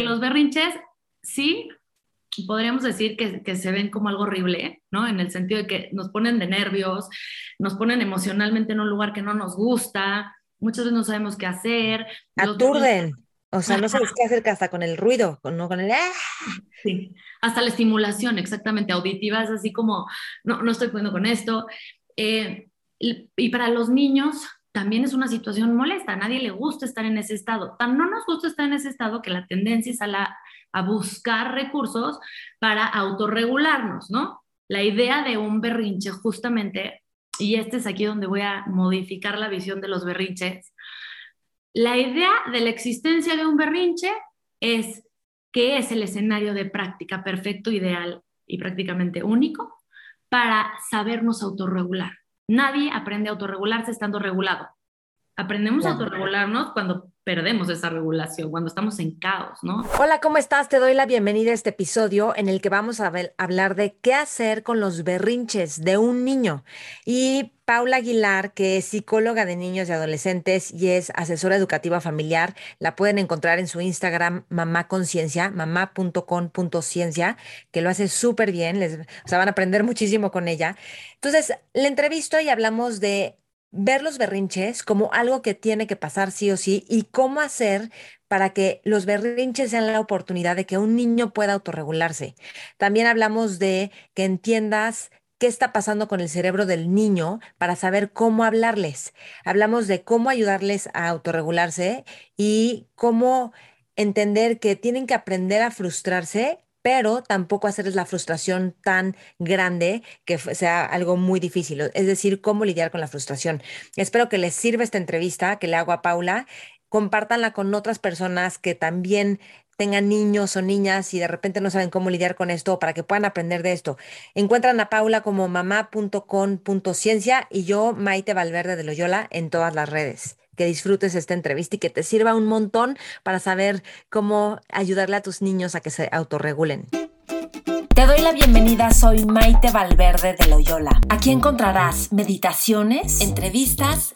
Los berrinches, sí, podríamos decir que, que, se ven como algo horrible, ¿no? En el sentido de que nos ponen de nervios, nos ponen emocionalmente en un lugar que no nos gusta, muchas veces no sabemos qué hacer. Aturden. O sea, no sabes qué hacer hasta con el ruido, no con el... ¡ah! Sí, hasta la estimulación, exactamente, auditiva, es así como, no, no estoy pudiendo con esto. Eh, y para los niños también es una situación molesta, a nadie le gusta estar en ese estado. Tan no nos gusta estar en ese estado que la tendencia es a, la, a buscar recursos para autorregularnos, ¿no? La idea de un berrinche justamente, y este es aquí donde voy a modificar la visión de los berrinches, la idea de la existencia de un berrinche es que es el escenario de práctica perfecto, ideal y prácticamente único para sabernos autorregular. Nadie aprende a autorregularse estando regulado. Aprendemos a autorregularnos cuando perdemos esa regulación, cuando estamos en caos, ¿no? Hola, ¿cómo estás? Te doy la bienvenida a este episodio en el que vamos a hablar de qué hacer con los berrinches de un niño. Y Paula Aguilar, que es psicóloga de niños y adolescentes y es asesora educativa familiar, la pueden encontrar en su Instagram mamá conciencia, que lo hace súper bien, les, o sea, van a aprender muchísimo con ella. Entonces, le entrevisto y hablamos de ver los berrinches como algo que tiene que pasar sí o sí y cómo hacer para que los berrinches sean la oportunidad de que un niño pueda autorregularse. También hablamos de que entiendas qué está pasando con el cerebro del niño para saber cómo hablarles. Hablamos de cómo ayudarles a autorregularse y cómo entender que tienen que aprender a frustrarse pero tampoco hacerles la frustración tan grande que sea algo muy difícil, es decir, cómo lidiar con la frustración. Espero que les sirva esta entrevista que le hago a Paula, compártanla con otras personas que también tengan niños o niñas y de repente no saben cómo lidiar con esto para que puedan aprender de esto. Encuentran a Paula como mamá.com.ciencia y yo, Maite Valverde de Loyola, en todas las redes que disfrutes esta entrevista y que te sirva un montón para saber cómo ayudarle a tus niños a que se autorregulen. Te doy la bienvenida, soy Maite Valverde de Loyola. Aquí encontrarás meditaciones, entrevistas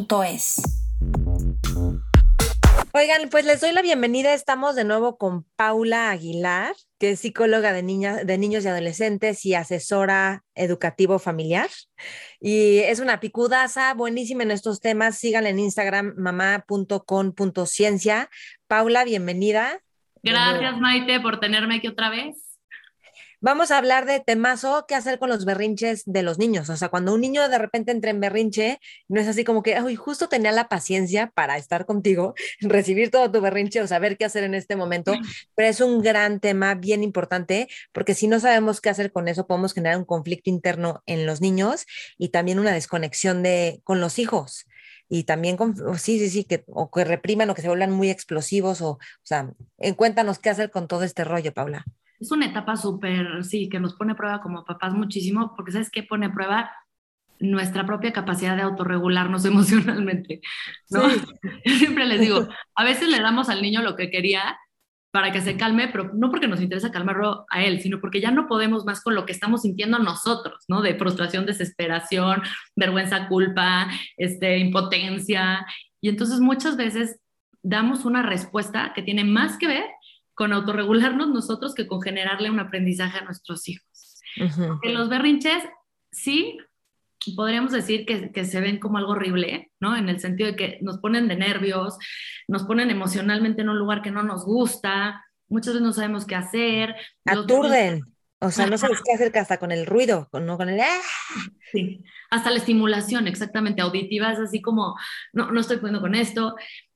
es. Oigan, pues les doy la bienvenida. Estamos de nuevo con Paula Aguilar, que es psicóloga de, niñas, de niños y adolescentes y asesora educativo familiar. Y es una picudaza, buenísima en estos temas. Síganla en Instagram, mamá.con.ciencia. Paula, bienvenida. Gracias, Maite, por tenerme aquí otra vez. Vamos a hablar de temazo, qué hacer con los berrinches de los niños. O sea, cuando un niño de repente entra en berrinche, no es así como que, uy, justo tenía la paciencia para estar contigo, recibir todo tu berrinche o saber qué hacer en este momento, pero es un gran tema bien importante porque si no sabemos qué hacer con eso, podemos generar un conflicto interno en los niños y también una desconexión de, con los hijos. Y también con, sí, sí, sí, que, o que repriman o que se vuelvan muy explosivos o, o sea, cuéntanos qué hacer con todo este rollo, Paula es una etapa súper, sí, que nos pone a prueba como papás muchísimo, porque ¿sabes qué pone a prueba? Nuestra propia capacidad de autorregularnos emocionalmente, ¿no? siempre les digo, a veces le damos al niño lo que quería para que se calme, pero no porque nos interesa calmarlo a él, sino porque ya no podemos más con lo que estamos sintiendo nosotros, ¿no? De frustración, desesperación, vergüenza, culpa, este, impotencia. Y entonces muchas veces damos una respuesta que tiene más que ver con autorregularnos nosotros que con generarle un aprendizaje a nuestros hijos. En los berrinches, sí, podríamos decir que, que, se ven como algo horrible, ¿no? En el sentido de que nos ponen de nervios, nos ponen emocionalmente en un lugar que no nos gusta, muchas veces no sabemos qué hacer. Aturden. O sea, no sabes qué hacer hasta con el ruido, no con el... ¡ah! Sí, hasta la estimulación, exactamente, auditiva, es así como, no, no estoy pudiendo con esto.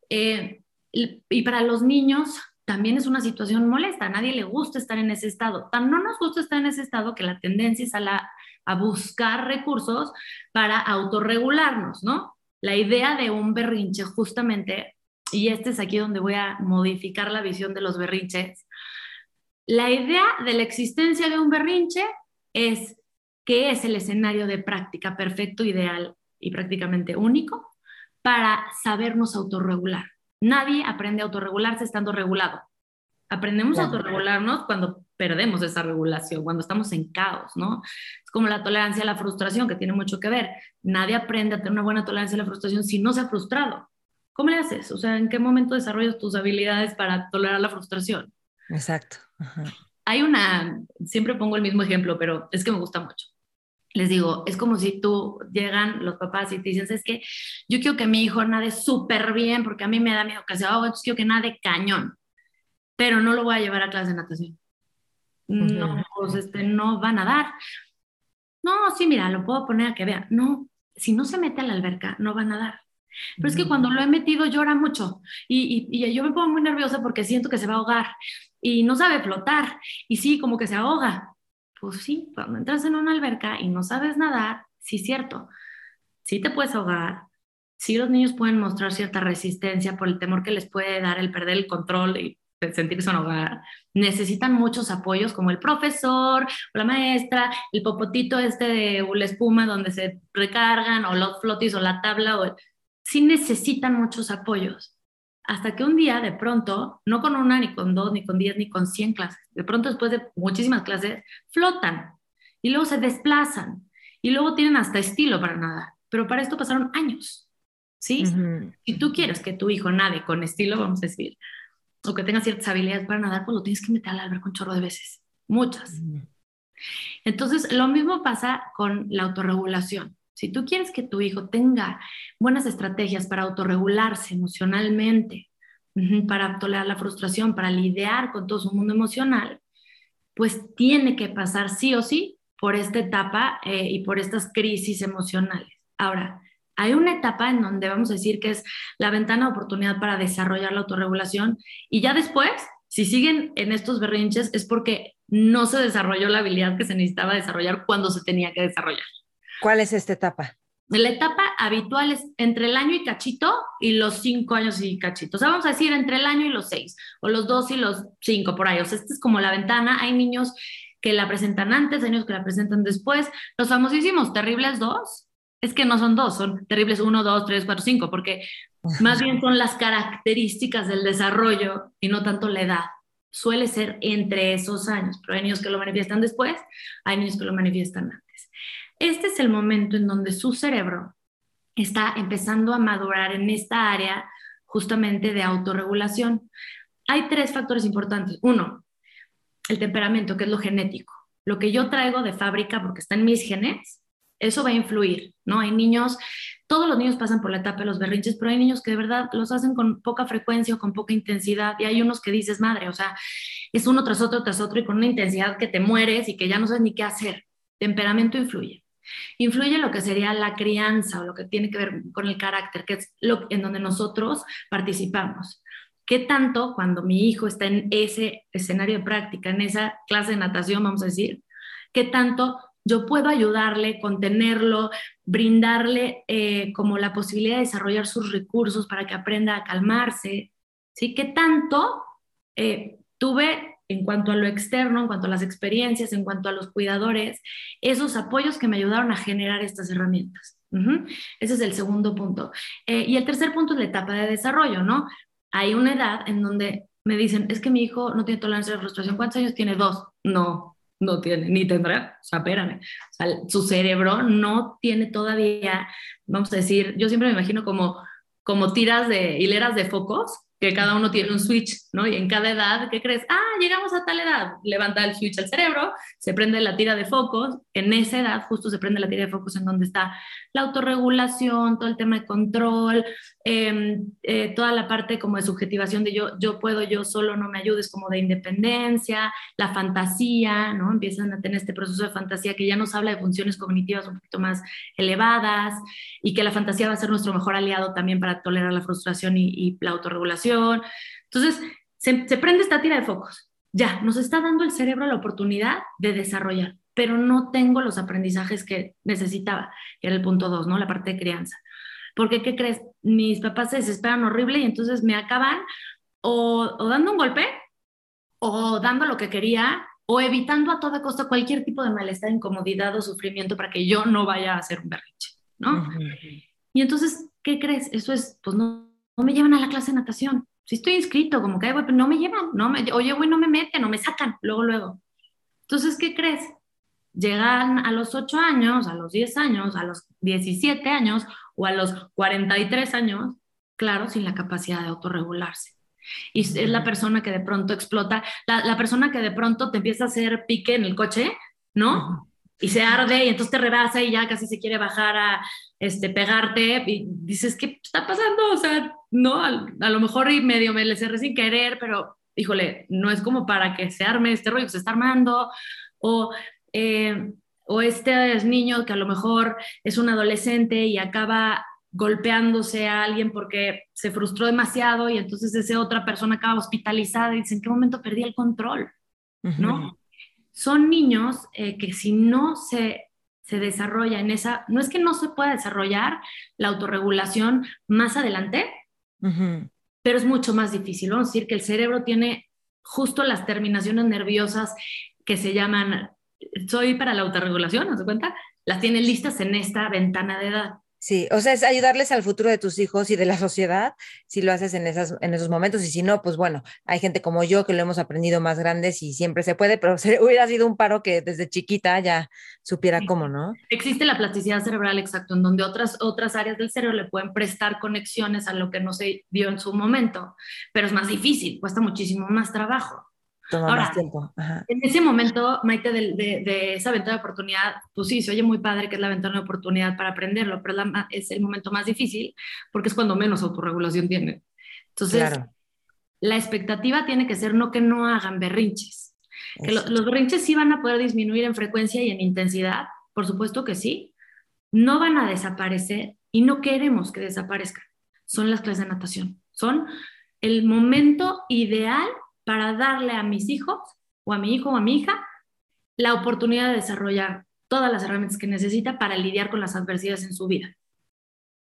Eh, y para los niños, también es una situación molesta, a nadie le gusta estar en ese estado. Tan no nos gusta estar en ese estado que la tendencia es a, la, a buscar recursos para autorregularnos, ¿no? La idea de un berrinche justamente, y este es aquí donde voy a modificar la visión de los berrinches, la idea de la existencia de un berrinche es que es el escenario de práctica perfecto, ideal y prácticamente único para sabernos autorregular. Nadie aprende a autorregularse estando regulado. Aprendemos a autorregularnos cuando perdemos esa regulación, cuando estamos en caos, ¿no? Es como la tolerancia a la frustración, que tiene mucho que ver. Nadie aprende a tener una buena tolerancia a la frustración si no se ha frustrado. ¿Cómo le haces? O sea, ¿en qué momento desarrollas tus habilidades para tolerar la frustración? Exacto. Hay una, siempre pongo el mismo ejemplo, pero es que me gusta mucho. Les digo, es como si tú llegan los papás y te dicen, es que yo quiero que mi hijo nade súper bien porque a mí me da miedo que se ahogue, entonces quiero que nade cañón, pero no lo voy a llevar a clase de natación. No, pues este, no va a nadar. No, sí, mira, lo puedo poner a que vea. No, si no se mete a la alberca, no va a nadar. Pero es que cuando lo he metido llora mucho y, y, yo me pongo muy nerviosa porque siento que se va a ahogar y no sabe flotar y sí, como que se ahoga. Pues sí, cuando entras en una alberca y no sabes nadar, sí, cierto, sí te puedes ahogar, sí los niños pueden mostrar cierta resistencia por el temor que les puede dar el perder el control y sentir que son hogar, necesitan muchos apoyos como el profesor o la maestra, el popotito este de la espuma donde se recargan o los flotis o la tabla o sí necesitan muchos apoyos. Hasta que un día, de pronto, no con una, ni con dos, ni con diez, ni con cien clases, de pronto después de muchísimas clases, flotan y luego se desplazan y luego tienen hasta estilo para nadar. Pero para esto pasaron años, ¿sí? Si tú quieres que tu hijo nade con estilo, vamos a decir, o que tenga ciertas habilidades para nadar, pues lo tienes que meter al alberca un chorro de veces, muchas. Entonces, lo mismo pasa con la autorregulación. Si tú quieres que tu hijo tenga buenas estrategias para autorregularse emocionalmente, para tolerar la frustración, para lidiar con todo su mundo emocional, pues tiene que pasar sí o sí por esta etapa eh, y por estas crisis emocionales. Ahora, hay una etapa en donde vamos a decir que es la ventana de oportunidad para desarrollar la autorregulación y ya después, si siguen en estos berrinches, es porque no se desarrolló la habilidad que se necesitaba desarrollar cuando se tenía que desarrollar. ¿Cuál es esta etapa? La etapa habitual es entre el año y cachito y los cinco años y cachito. O sea, vamos a decir entre el año y los seis, o los dos y los cinco, por ahí. O sea, esta es como la ventana. Hay niños que la presentan antes, hay niños que la presentan después. Los famosísimos terribles dos, es que no son dos, son terribles uno, dos, tres, cuatro, cinco, porque más bien son las características del desarrollo y no tanto la edad. Suele ser entre esos años, pero hay niños que lo manifiestan después, hay niños que lo manifiestan antes. Este es el momento en donde su cerebro está empezando a madurar en esta área justamente de autorregulación. Hay tres factores importantes. Uno, el temperamento, que es lo genético. Lo que yo traigo de fábrica porque está en mis genes, eso va a influir, ¿no? Hay niños, todos los niños pasan por la etapa de los berrinches, pero hay niños que de verdad los hacen con poca frecuencia o con poca intensidad, y hay unos que dices, madre, o sea, es uno tras otro, tras otro, y con una intensidad que te mueres y que ya no sabes ni qué hacer. Temperamento influye. Influye lo que sería la crianza o lo que tiene que ver con el carácter, que es lo en donde nosotros participamos. ¿Qué tanto cuando mi hijo está en ese escenario de práctica, en esa clase de natación, vamos a decir, qué tanto yo puedo ayudarle, contenerlo, brindarle eh, como la posibilidad de desarrollar sus recursos para que aprenda a calmarse? ¿Sí? ¿Qué tanto eh, tuve en cuanto a lo externo, en cuanto a las experiencias, en cuanto a los cuidadores, esos apoyos que me ayudaron a generar estas herramientas. Ese es el segundo punto. Eh, y el tercer punto es la etapa de desarrollo, ¿no? Hay una edad en donde me dicen, es que mi hijo no tiene tolerancia a la frustración. ¿Cuántos años tiene? Dos. No, no tiene, ni tendrá. O sea, espérame. Su cerebro no tiene todavía, vamos a decir, yo siempre me imagino como, como tiras de hileras de focos que cada uno tiene un switch, ¿no? Y en cada edad, ¿qué crees? Ah, llegamos a tal edad, levanta el switch al cerebro, se prende la tira de focos, en esa edad justo se prende la tira de focos en donde está la autorregulación, todo el tema de control, em, eh, toda la parte como de subjetivación de yo, yo puedo, yo solo, no me ayudes, como de independencia, la fantasía, ¿no? Empiezan a tener este proceso de fantasía que ya nos habla de funciones cognitivas un poquito más elevadas y que la fantasía va a ser nuestro mejor aliado también para tolerar la frustración y, y la autorregulación. Entonces, se, se prende esta tira de focos. Ya, nos está dando el cerebro la oportunidad de desarrollar pero no tengo los aprendizajes que necesitaba, era el punto dos, ¿no? La parte de crianza. Porque, ¿qué crees? Mis papás se desesperan horrible y entonces me acaban o, dando un golpe o dando lo que quería o evitando a toda costa cualquier tipo de malestar, incomodidad o sufrimiento para que yo no vaya a hacer un berrinche, ¿no? Y entonces, ¿qué crees? Eso es, pues no, no me llevan a la clase de natación. Si estoy inscrito, como que, pero no me llevan, no me, oye, güey, no me meten, no me sacan, luego, luego. Entonces, ¿qué crees? Llegan a los 8 años, a los 10 años, a los 17 años o a los 43 años, claro, sin la capacidad de autorregularse. Y es la persona que de pronto explota, la, persona que de pronto te empieza a hacer pique en el coche, ¿no? Y se arde y entonces te rebasa y ya casi se quiere bajar a este, pegarte y dices, ¿qué está pasando? O sea, no, a, lo mejor y medio me le cerré sin querer, pero híjole, no es como para que se arme este rollo que se está armando, o, eh, o este niño que a lo mejor es un adolescente y acaba golpeándose a alguien porque se frustró demasiado y entonces esa otra persona acaba hospitalizada y dice, ¿en qué momento perdí el control? ¿No? Son niños eh, que si no se, se desarrolla en esa, no es que no se pueda desarrollar la autorregulación más adelante, pero es mucho más difícil. Vamos a decir que el cerebro tiene justo las terminaciones nerviosas que se llaman, soy para la autorregulación, ¿no se cuenta? Las tiene listas en esta ventana de edad. Sí, o sea, es ayudarles al futuro de tus hijos y de la sociedad si lo haces en, esas, en esos momentos y si no, pues bueno, hay gente como yo que lo hemos aprendido más grandes y siempre se puede, pero hubiera sido un paro que desde chiquita ya supiera cómo, ¿no? Existe la plasticidad cerebral, exacto, en donde otras, otras áreas del cerebro le pueden prestar conexiones a lo que no se dio en su momento, pero es más difícil, cuesta muchísimo más trabajo. Ahora, tiempo. En ese momento, Maite, de, esa ventana de oportunidad, pues sí, se oye muy padre que es la ventana de oportunidad para aprenderlo, pero es, el momento más difícil porque es cuando menos autorregulación tiene. Entonces, la expectativa tiene que ser no que no hagan berrinches. Que los berrinches sí van a poder disminuir en frecuencia y en intensidad, por supuesto que sí. No van a desaparecer y no queremos que desaparezcan. Son las clases de natación. Son el momento ideal para darle a mis hijos o a mi hijo o a mi hija la oportunidad de desarrollar todas las herramientas que necesita para lidiar con las adversidades en su vida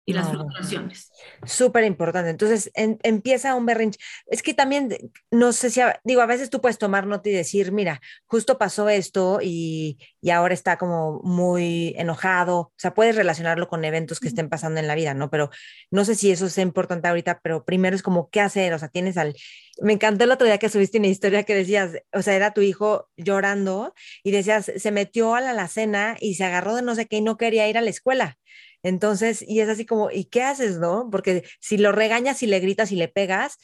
y las fluctuaciones. Súper importante. Entonces empieza un berrinche. Es que también, no sé si, digo, a veces tú puedes tomar nota y decir, mira, justo pasó esto y, y, ahora está como muy enojado. O sea, puedes relacionarlo con eventos que estén pasando en la vida, ¿no? Pero no sé si eso es importante ahorita, pero primero es como, ¿qué hacer? O sea, tienes al... Me encantó el otro día que subiste una historia que decías, o sea, era tu hijo llorando y decías, se metió a la alacena y se agarró de no sé qué y no quería ir a la escuela. Entonces, y es así como, ¿y qué haces, no? Porque si lo regañas y le gritas y le pegas,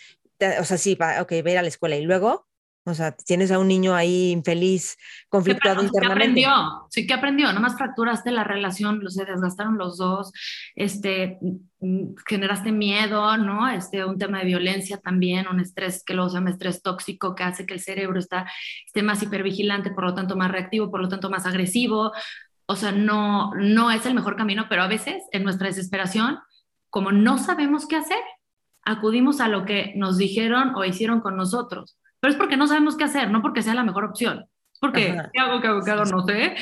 o sea, sí, va, ok, va a ir a la escuela y luego, o sea, tienes a un niño ahí infeliz, conflictuado sí, internamente. ¿Qué aprendió? Sí, ¿qué aprendió? Nomás fracturaste la relación, se desgastaron los dos, este, mm, generaste miedo, ¿no? Este, un tema de violencia también, un estrés que se llama estrés tóxico que hace que el cerebro está, esté más hipervigilante, por lo tanto más reactivo, por lo tanto más agresivo, o sea, no, no es el mejor camino, pero a veces en nuestra desesperación, como no sabemos qué hacer, acudimos a lo que nos dijeron o hicieron con nosotros. Pero es porque no sabemos qué hacer, no porque sea la mejor opción. Porque, ¿qué hago, qué hago, qué hago? No sé.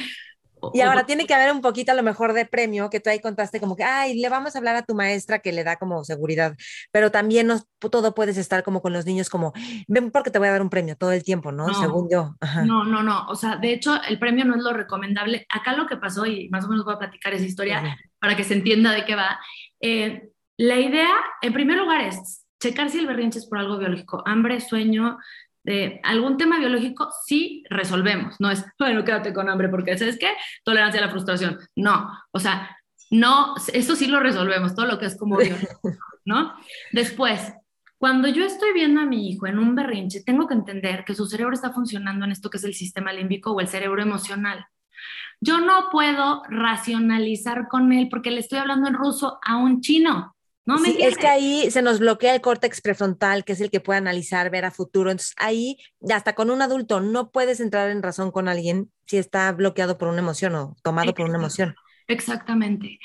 Y ahora tiene que haber un poquito a lo mejor de premio que tú ahí contaste como que, ay, le vamos a hablar a tu maestra que le da como seguridad, pero también no todo puedes estar como con los niños como, ven porque te voy a dar un premio todo el tiempo, ¿no? Según yo. No, no, no, o sea, de hecho el premio no es lo recomendable. Acá lo que pasó, y más o menos voy a platicar esa historia para que se entienda de qué va. Eh, la idea, en primer lugar, es checar si el berrinche es por algo biológico, hambre, sueño, de algún tema biológico, sí resolvemos. No es, bueno, quédate con hambre porque, ¿sabes qué? Tolerancia a la frustración. No, o sea, no, eso sí lo resolvemos, todo lo que es como biológico, ¿no? Después, cuando yo estoy viendo a mi hijo en un berrinche, tengo que entender que su cerebro está funcionando en esto que es el sistema límbico o el cerebro emocional. Yo no puedo racionalizar con él porque le estoy hablando en ruso a un chino. No sí, es que ahí se nos bloquea el córtex prefrontal, que es el que puede analizar, ver a futuro. Entonces ahí, hasta con un adulto, no puedes entrar en razón con alguien si está bloqueado por una emoción o tomado por una emoción. Exactamente.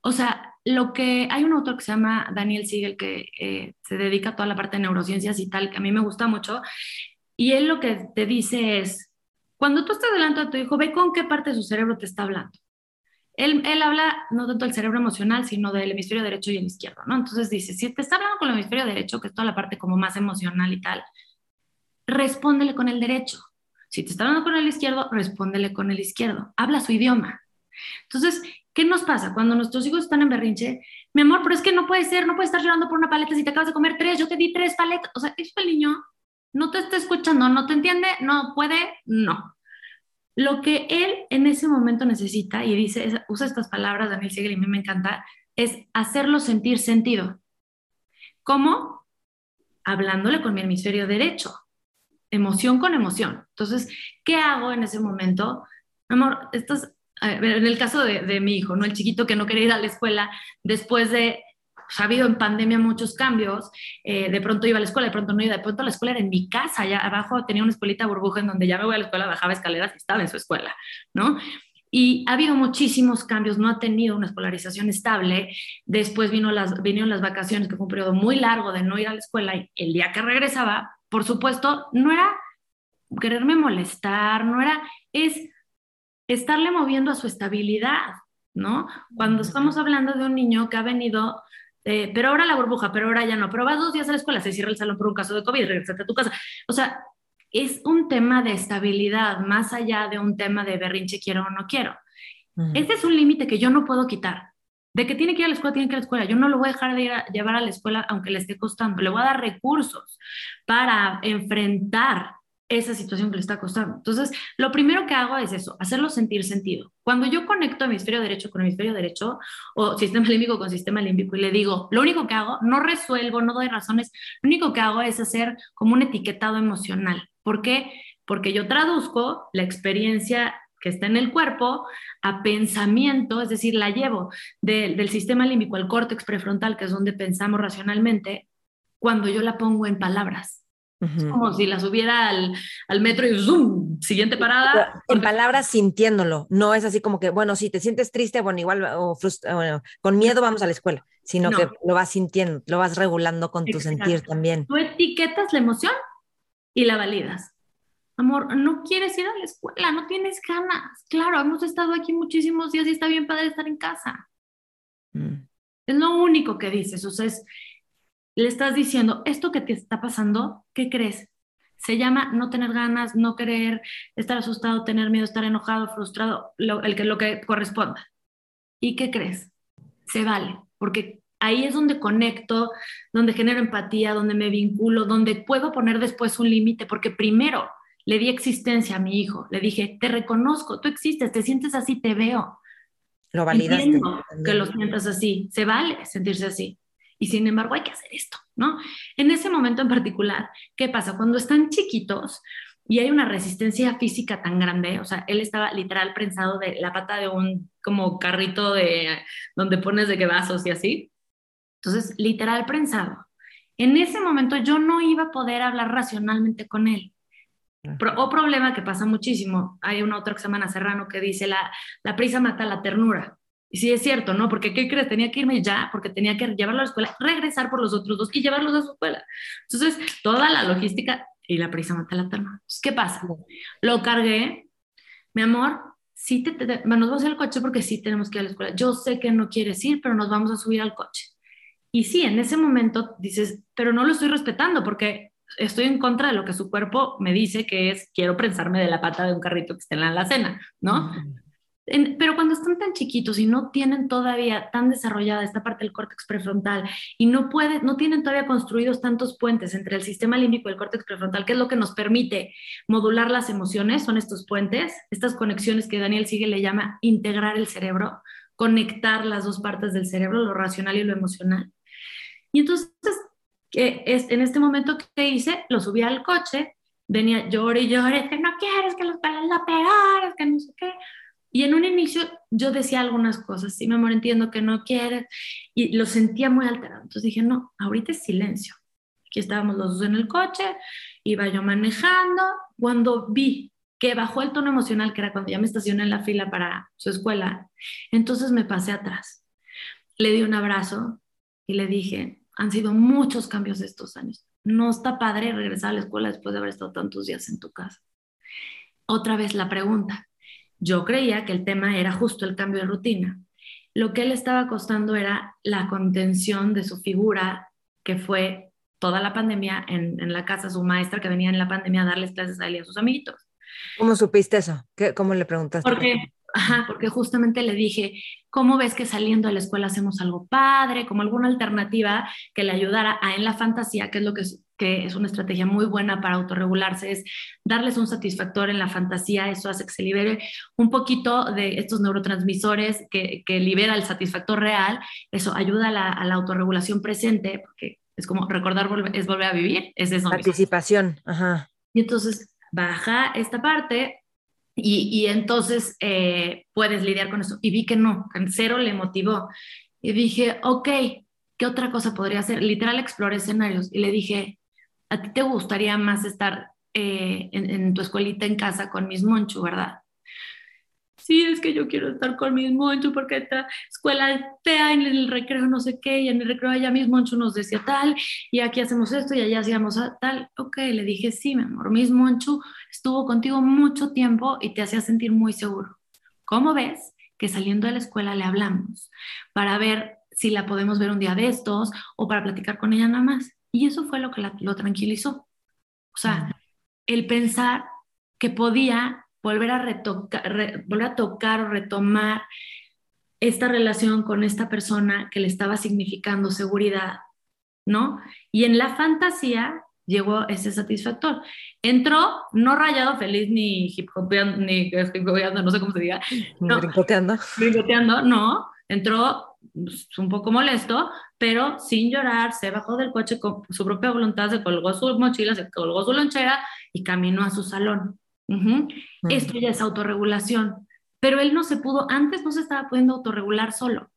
O sea, lo que hay un autor que se llama Daniel Siegel que eh, se dedica a toda la parte de neurociencias y tal, que a mí me gusta mucho, y él lo que te dice es, cuando tú estás delante de tu hijo, ve con qué parte de su cerebro te está hablando. Él, él, habla no tanto del cerebro emocional, sino del hemisferio derecho y el izquierdo, ¿no? Entonces dice, si te está hablando con el hemisferio derecho, que es toda la parte como más emocional y tal, respóndele con el derecho. Si te está hablando con el izquierdo, respóndele con el izquierdo. Habla su idioma. Entonces, ¿qué nos pasa cuando nuestros hijos están en berrinche? Mi amor, pero es que no puede ser, no puedes estar llorando por una paleta si te acabas de comer tres, yo te di tres paletas. O sea, es el niño no te está escuchando, no te entiende, no puede, no. Lo que él en ese momento necesita, y dice, usa estas palabras, Daniel Siegel, y a mí me encanta, es hacerlo sentir sentido. ¿Cómo? Hablándole con mi hemisferio derecho, emoción con emoción. Entonces, ¿qué hago en ese momento? Amor, estás, en el caso de, de mi hijo, ¿no? El chiquito que no quería ir a la escuela después de ha habido en pandemia muchos cambios, eh, de pronto iba a la escuela, de pronto no iba, de pronto la escuela era en mi casa, allá abajo tenía una escuelita burbuja en donde ya me voy a la escuela, bajaba escaleras y estaba en su escuela, ¿no? Y ha habido muchísimos cambios, no ha tenido una escolarización estable. Después vino las, vinieron las vacaciones, que fue un periodo muy largo de no ir a la escuela. Y el día que regresaba, por supuesto, no era quererme molestar, no era, es estarle moviendo a su estabilidad, ¿no? Cuando estamos hablando de un niño que ha venido eh, pero ahora la burbuja, pero ahora ya no, pero vas dos días a la escuela, se cierra el salón por un caso de COVID, regresate a tu casa. O sea, es un tema de estabilidad, más allá de un tema de berrinche quiero o no quiero. Ese es un límite que yo no puedo quitar. De que tiene que ir a la escuela, tiene que ir a la escuela. Yo no lo voy a dejar de ir a, llevar a la escuela aunque le esté costando. Le voy a dar recursos para enfrentar esa situación que le está costando. Entonces, lo primero que hago es eso, hacerlo sentir sentido. Cuando yo conecto hemisferio derecho con hemisferio derecho o sistema límbico con sistema límbico y le digo, lo único que hago, no resuelvo, no doy razones, lo único que hago es hacer como un etiquetado emocional. ¿Por qué? Porque yo traduzco la experiencia que está en el cuerpo a pensamiento, es decir, la llevo del sistema límbico al córtex prefrontal, que es donde pensamos racionalmente, cuando yo la pongo en palabras. Es como si la subiera al, al, metro y ¡zoom! Siguiente parada. En palabras sintiéndolo, no es así como que, bueno, si te sientes triste, bueno, igual, o bueno, con miedo vamos a la escuela, sino que lo vas sintiendo, lo vas regulando con tu sentir también. Tú etiquetas la emoción y la validas. Amor, no quieres ir a la escuela, no tienes ganas. Claro, hemos estado aquí muchísimos días y está bien padre estar en casa. Mm. Es lo único que dices, o sea, es, le estás diciendo, esto que te está pasando, ¿qué crees? Se llama no tener ganas, no querer, estar asustado, tener miedo, estar enojado, frustrado, lo, el que, lo que corresponda. ¿Y qué crees? Se vale, porque ahí es donde conecto, donde genero empatía, donde me vinculo, donde puedo poner después un límite, porque primero le di existencia a mi hijo, le dije, te reconozco, tú existes, te sientes así, te veo. Lo validaste. que lo sientas así, se vale sentirse así y sin embargo hay que hacer esto, ¿no? En ese momento en particular, ¿qué pasa? Cuando están chiquitos y hay una resistencia física tan grande, o sea, él estaba literal prensado de la pata de un como carrito de donde pones de que vasos y así. Entonces, literal prensado. En ese momento yo no iba a poder hablar racionalmente con él. o problema que pasa muchísimo. Hay una otra que se llama Serrano que dice la, la prisa mata la ternura. Y sí es cierto, ¿no? Porque ¿qué crees? Tenía que irme ya, porque tenía que llevarlo a la escuela, regresar por los otros dos y llevarlos a su escuela. Entonces, toda la logística y la prisa mata la terna. Entonces, ¿qué pasa? Lo cargué, mi amor, sí te, nos vamos al coche porque sí tenemos que ir a la escuela. Yo sé que no quieres ir, pero nos vamos a subir al coche. Y sí, en ese momento dices, pero no lo estoy respetando porque estoy en contra de lo que su cuerpo me dice que es quiero prensarme de la pata de un carrito que esté en la alacena, ¿no? Pero cuando están tan chiquitos y no tienen todavía tan desarrollada esta parte del córtex prefrontal y no, puede, no tienen todavía construidos tantos puentes entre el sistema límbico y el córtex prefrontal, que es lo que nos permite modular las emociones, son estos puentes, estas conexiones que Daniel Sigue le llama integrar el cerebro, conectar las dos partes del cerebro, lo racional y lo emocional. Y entonces, en este momento, ¿qué hice? Lo subí al coche, venía llore y llore, que no quieres, que los pelas la peor, que no sé qué y en un inicio yo decía algunas cosas, sí, mi amor, entiendo que no quieres, y lo sentía muy alterado. Entonces dije, no, ahorita es silencio. Aquí estábamos los dos en el coche, iba yo manejando, cuando vi que bajó el tono emocional, que era cuando ya me estacioné en la fila para su escuela, entonces me pasé atrás. Le di un abrazo y le dije, han sido muchos cambios estos años. No está padre regresar a la escuela después de haber estado tantos días en tu casa. Otra vez la pregunta, yo creía que el tema era justo el cambio de rutina. Lo que le estaba costando era la contención de su figura, que fue toda la pandemia en, en, la casa su maestra que venía en la pandemia a darles clases a él y a sus amiguitos. ¿Cómo supiste eso? ¿Qué, ¿Cómo le preguntaste? Porque, ajá, porque justamente le dije, ¿cómo ves que saliendo de la escuela hacemos algo padre, como alguna alternativa que le ayudara a en la fantasía, que es lo que que es una estrategia muy buena para autorregularse, es darles un satisfactor en la fantasía, eso hace que se libere un poquito de estos neurotransmisores que, que libera el satisfactor real, eso ayuda a la, a la autorregulación presente, porque es como recordar es volver a vivir, es eso. Participación, ajá. Y entonces baja esta parte y, y entonces eh, puedes lidiar con eso. Y vi que no, cero le motivó. Y dije, ok, ¿qué otra cosa podría hacer? Literal exploré escenarios y le dije, ¿a ti te gustaría más estar eh, en, tu escuelita en casa con mis Monchu, verdad? Sí, es que yo quiero estar con mis Monchu porque esta escuela es fea en el recreo no sé qué, y en el recreo allá mis Monchu nos decía tal, y aquí hacemos esto y allá hacíamos tal. Ok, le dije, sí, mi amor, mis Monchu estuvo contigo mucho tiempo y te hacía sentir muy seguro. ¿Cómo ves que saliendo de la escuela le hablamos para ver si la podemos ver un día de estos o para platicar con ella nada más? Y eso fue lo que la, lo tranquilizó. O sea, el pensar que podía volver a, retocar, re, volver a tocar o retomar esta relación con esta persona que le estaba significando seguridad, ¿no? Y en la fantasía llegó ese satisfactor. Entró no rayado feliz ni hip hopeando, ni hip no sé cómo se diga. No, brincoteando. Brincoteando, no. Entró pues, un poco molesto, pero sin llorar, se bajó del coche con su propia voluntad, se colgó su mochila, se colgó su lonchera y caminó a su salón. Uh -huh. uh -huh. Esto ya es autorregulación. Pero él no se pudo, antes no se estaba pudiendo autorregular solo.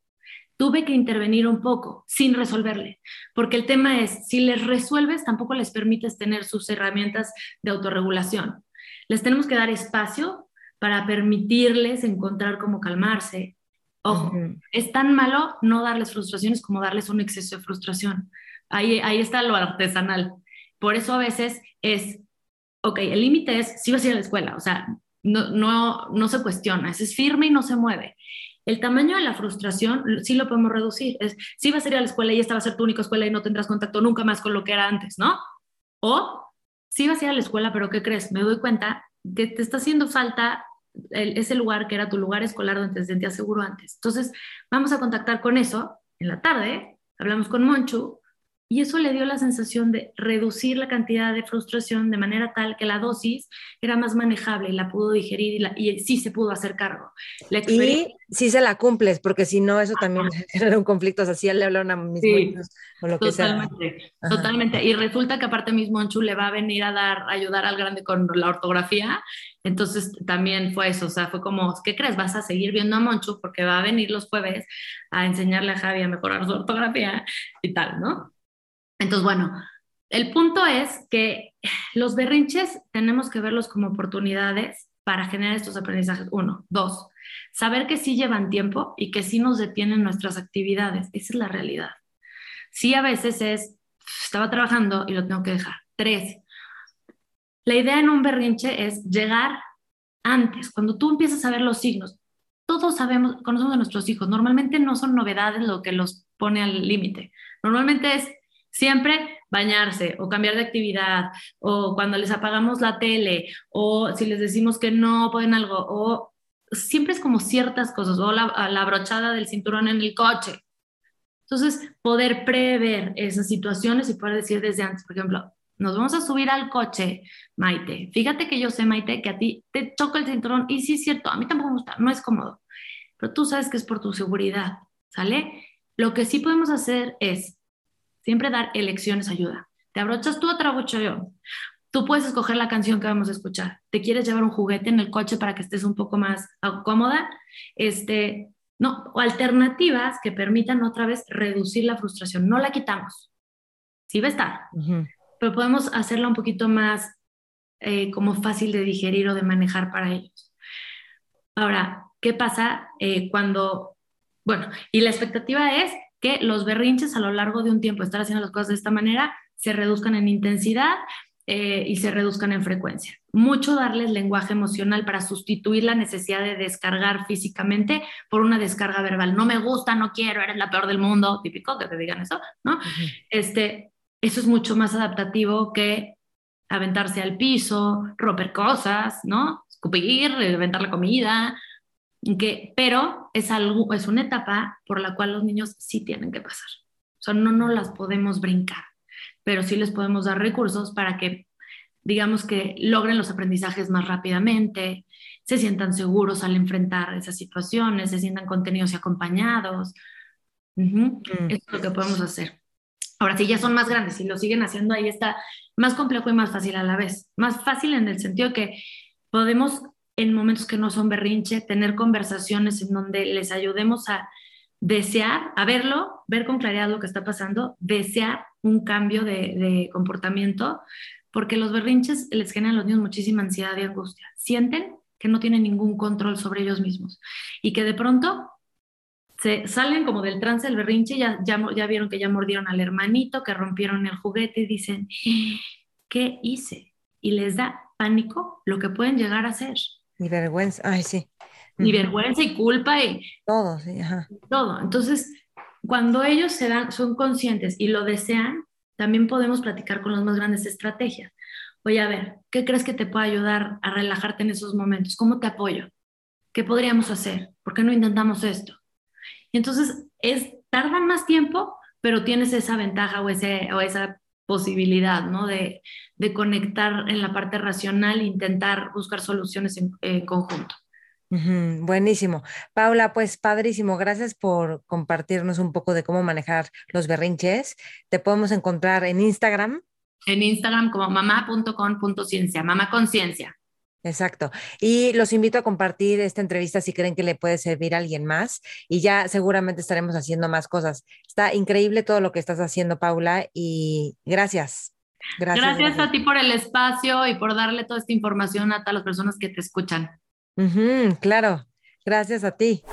Tuve que intervenir un poco sin resolverle, porque el tema es, si les resuelves, tampoco les permites tener sus herramientas de autorregulación. Les tenemos que dar espacio para permitirles encontrar cómo calmarse, Ojo, uh -huh. es tan malo no darles frustraciones como darles un exceso de frustración. Ahí, ahí está lo artesanal. Por eso a veces es, ok, el límite es, si vas a ir a la escuela, o sea, no, no, no se cuestiona, es firme y no se mueve. El tamaño de la frustración sí lo podemos reducir. Es, si vas a ir a la escuela y esta va a ser tu única escuela y no tendrás contacto nunca más con lo que era antes, ¿no? O si vas a ir a la escuela, pero ¿qué crees? Me doy cuenta que te está haciendo falta el, ese lugar que era tu lugar escolar donde te sentías seguro antes. Entonces, vamos a contactar con eso en la tarde, hablamos con Monchu, y eso le dio la sensación de reducir la cantidad de frustración de manera tal que la dosis era más manejable y la pudo digerir y, la, y sí se pudo hacer cargo. La y sí se la cumples, porque si no, eso también genera un conflicto. O sea, si le hablaron a mis sí, monchos, o lo que sea. Totalmente. Y resulta que aparte mis Monchu le va a venir a dar, a ayudar al grande con la ortografía. Entonces también fue eso. O sea, fue como, ¿qué crees? Vas a seguir viendo a Monchu porque va a venir los jueves a enseñarle a Javi a mejorar su ortografía y tal, ¿no? Entonces, bueno, el punto es que los berrinches tenemos que verlos como oportunidades para generar estos aprendizajes. Uno, dos, saber que sí llevan tiempo y que sí nos detienen nuestras actividades. Esa es la realidad. Sí, a veces es, estaba trabajando y lo tengo que dejar. Tres, la idea en un berrinche es llegar antes, cuando tú empiezas a ver los signos. Todos sabemos, conocemos a nuestros hijos. Normalmente no son novedades lo que los pone al límite. Normalmente es Siempre bañarse o cambiar de actividad o cuando les apagamos la tele o si les decimos que no pueden algo o siempre es como ciertas cosas o la, la brochada del cinturón en el coche. Entonces, poder prever esas situaciones y poder decir desde antes, por ejemplo, nos vamos a subir al coche, Maite. Fíjate que yo sé, Maite, que a ti te choca el cinturón y sí es cierto, a mí tampoco me gusta, no es cómodo, pero tú sabes que es por tu seguridad, ¿sale? Lo que sí podemos hacer es Siempre dar elecciones ayuda. Te abrochas tú o te abrocho yo. Tú puedes escoger la canción que vamos a escuchar. ¿Te quieres llevar un juguete en el coche para que estés un poco más cómoda? Este, no, o alternativas que permitan otra vez reducir la frustración. No la quitamos. Sí va a estar, uh -huh. pero podemos hacerla un poquito más eh, como fácil de digerir o de manejar para ellos. Ahora, ¿qué pasa eh, cuando, bueno, y la expectativa es que los berrinches a lo largo de un tiempo, estar haciendo las cosas de esta manera, se reduzcan en intensidad eh, y se reduzcan en frecuencia. Mucho darles lenguaje emocional para sustituir la necesidad de descargar físicamente por una descarga verbal. No me gusta, no quiero, eres la peor del mundo, típico que te digan eso, ¿no? Uh -huh. Este, eso es mucho más adaptativo que aventarse al piso, romper cosas, ¿no? Escupir, aventar la comida, que, pero es, algo, es una etapa por la cual los niños sí tienen que pasar. O sea, no, no las podemos brincar, pero sí les podemos dar recursos para que, digamos que logren los aprendizajes más rápidamente, se sientan seguros al enfrentar esas situaciones, se sientan contenidos y acompañados. Mm. Eso es lo que podemos hacer. Ahora, si ya son más grandes y lo siguen haciendo, ahí está más complejo y más fácil a la vez. Más fácil en el sentido que podemos, en momentos que no son berrinche, tener conversaciones en donde les ayudemos a desear, a verlo, ver con claridad lo que está pasando, desear un cambio de, de comportamiento, porque los berrinches les generan a los niños muchísima ansiedad y angustia. Sienten que no tienen ningún control sobre ellos mismos y que de pronto se salen como del trance del berrinche, ya, ya, ya vieron que ya mordieron al hermanito, que rompieron el juguete y dicen, ¿qué hice? Y les da pánico lo que pueden llegar a hacer. Ni vergüenza, ay, sí. Ni vergüenza y culpa y todo, sí, ajá. Todo. Entonces, cuando ellos se dan, son conscientes y lo desean, también podemos platicar con las más grandes estrategias. Oye, a ver, ¿qué crees que te puede ayudar a relajarte en esos momentos? ¿Cómo te apoyo? ¿Qué podríamos hacer? ¿Por qué no intentamos esto? Y entonces es, tardan más tiempo, pero tienes esa ventaja o, ese, o esa posibilidad, ¿no? De, de, conectar en la parte racional e intentar buscar soluciones en, conjunto. buenísimo. Paula, pues padrísimo. Gracias por compartirnos un poco de cómo manejar los berrinches. Te podemos encontrar en Instagram. En Instagram como mamá.com.ciencia, mamá conciencia. Exacto. Y los invito a compartir esta entrevista si creen que le puede servir a alguien más y ya seguramente estaremos haciendo más cosas. Está increíble todo lo que estás haciendo, Paula, y gracias. Gracias, gracias, a ti por el espacio y por darle toda esta información a todas las personas que te escuchan. claro, gracias a ti.